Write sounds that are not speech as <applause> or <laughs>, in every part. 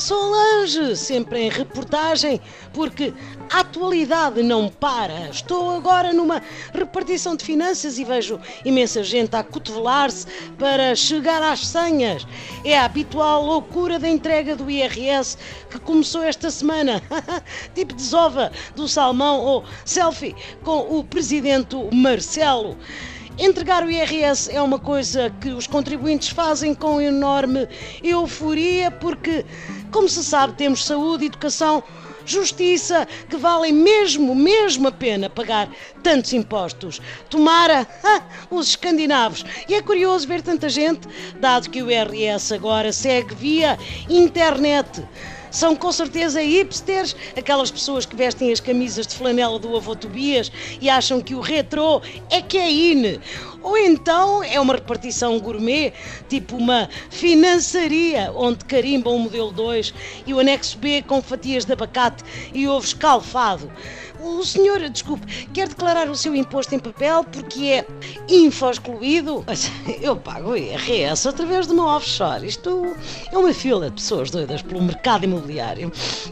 Solange, sempre em reportagem, porque a atualidade não para. Estou agora numa repartição de finanças e vejo imensa gente a cotovelar-se para chegar às senhas. É a habitual loucura da entrega do IRS que começou esta semana. <laughs> tipo desova do salmão ou selfie com o presidente Marcelo. Entregar o IRS é uma coisa que os contribuintes fazem com enorme euforia, porque, como se sabe, temos saúde, educação, justiça, que valem mesmo, mesmo a pena pagar tantos impostos. Tomara ah, os escandinavos. E é curioso ver tanta gente, dado que o IRS agora segue via internet são com certeza hipsters, aquelas pessoas que vestem as camisas de flanela do avô Tobias e acham que o retrô é que é in. Ou então é uma repartição gourmet, tipo uma finançaria, onde carimbam o modelo 2 e o anexo B com fatias de abacate e ovo escalfado. O senhor, desculpe, quer declarar o seu imposto em papel porque é info-excluído? Eu pago IRS através de uma offshore. Isto é uma fila de pessoas doidas pelo mercado imobiliário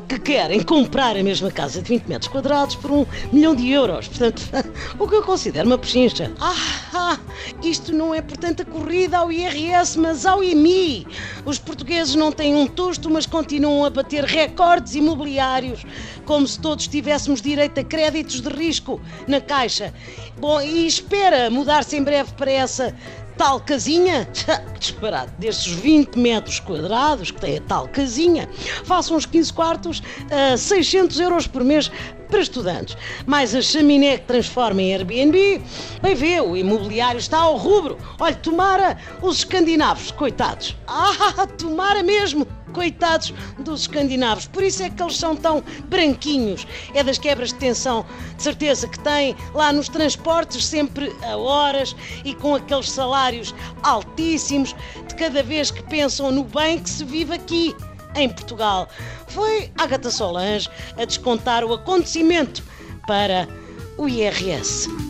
que querem comprar a mesma casa de 20 metros quadrados por um milhão de euros. Portanto, <laughs> o que eu considero uma pechincha. Ah, ah, isto não é, portanto, a corrida ao IRS, mas ao IMI. Os portugueses não têm um tosto, mas continuam a bater recordes imobiliários, como se todos tivéssemos direito aceita créditos de risco na Caixa. Bom, e espera mudar-se em breve para essa tal casinha, <laughs> disparado, destes 20 metros quadrados que tem a tal casinha, façam uns 15 quartos a 600 euros por mês para estudantes. Mais a chaminé que transforma em Airbnb. Bem vê, o imobiliário está ao rubro. Olha, tomara os escandinavos, coitados. <laughs> Ah, tomara mesmo coitados dos escandinavos. Por isso é que eles são tão branquinhos. É das quebras de tensão, de certeza que têm lá nos transportes, sempre a horas e com aqueles salários altíssimos, de cada vez que pensam no bem que se vive aqui em Portugal. Foi Agatha Solange a descontar o acontecimento para o IRS.